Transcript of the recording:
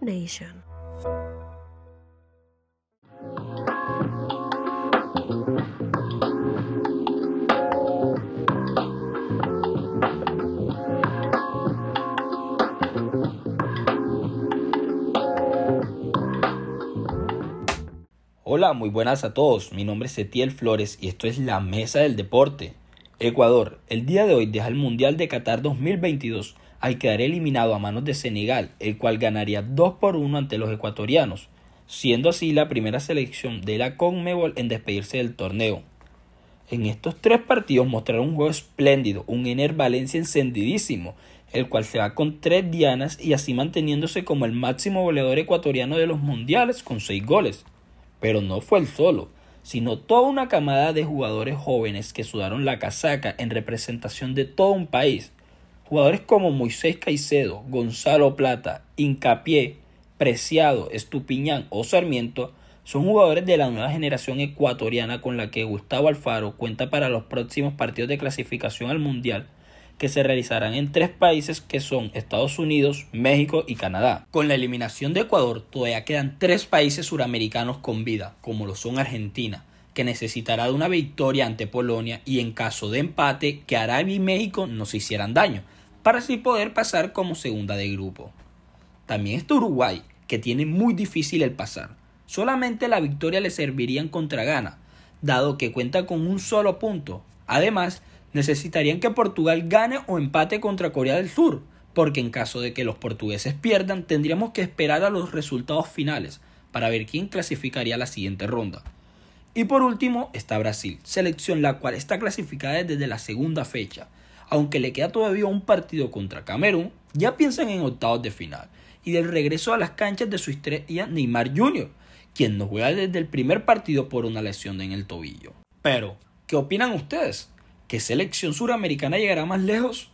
Nation. Hola, muy buenas a todos. Mi nombre es Etiel Flores y esto es la Mesa del Deporte. Ecuador, el día de hoy deja el Mundial de Qatar 2022 al quedar eliminado a manos de Senegal, el cual ganaría 2 por 1 ante los ecuatorianos, siendo así la primera selección de la CONMEBOL en despedirse del torneo. En estos tres partidos mostraron un juego espléndido, un Ener Valencia encendidísimo, el cual se va con tres dianas y así manteniéndose como el máximo goleador ecuatoriano de los mundiales con seis goles. Pero no fue el solo, sino toda una camada de jugadores jóvenes que sudaron la casaca en representación de todo un país. Jugadores como Moisés Caicedo, Gonzalo Plata, Incapié, Preciado, Estupiñán o Sarmiento son jugadores de la nueva generación ecuatoriana con la que Gustavo Alfaro cuenta para los próximos partidos de clasificación al Mundial que se realizarán en tres países que son Estados Unidos, México y Canadá. Con la eliminación de Ecuador todavía quedan tres países suramericanos con vida, como lo son Argentina, que necesitará de una victoria ante Polonia y en caso de empate que Arabia y México no se hicieran daño, para así poder pasar como segunda de grupo. También está Uruguay, que tiene muy difícil el pasar. Solamente la victoria le serviría en contra Ghana, dado que cuenta con un solo punto. Además, necesitarían que Portugal gane o empate contra Corea del Sur, porque en caso de que los portugueses pierdan, tendríamos que esperar a los resultados finales para ver quién clasificaría a la siguiente ronda. Y por último está Brasil, selección la cual está clasificada desde la segunda fecha. Aunque le queda todavía un partido contra Camerún, ya piensan en octavos de final y del regreso a las canchas de su estrella Neymar Jr., quien no juega desde el primer partido por una lesión en el tobillo. Pero, ¿qué opinan ustedes? ¿Qué selección suramericana llegará más lejos?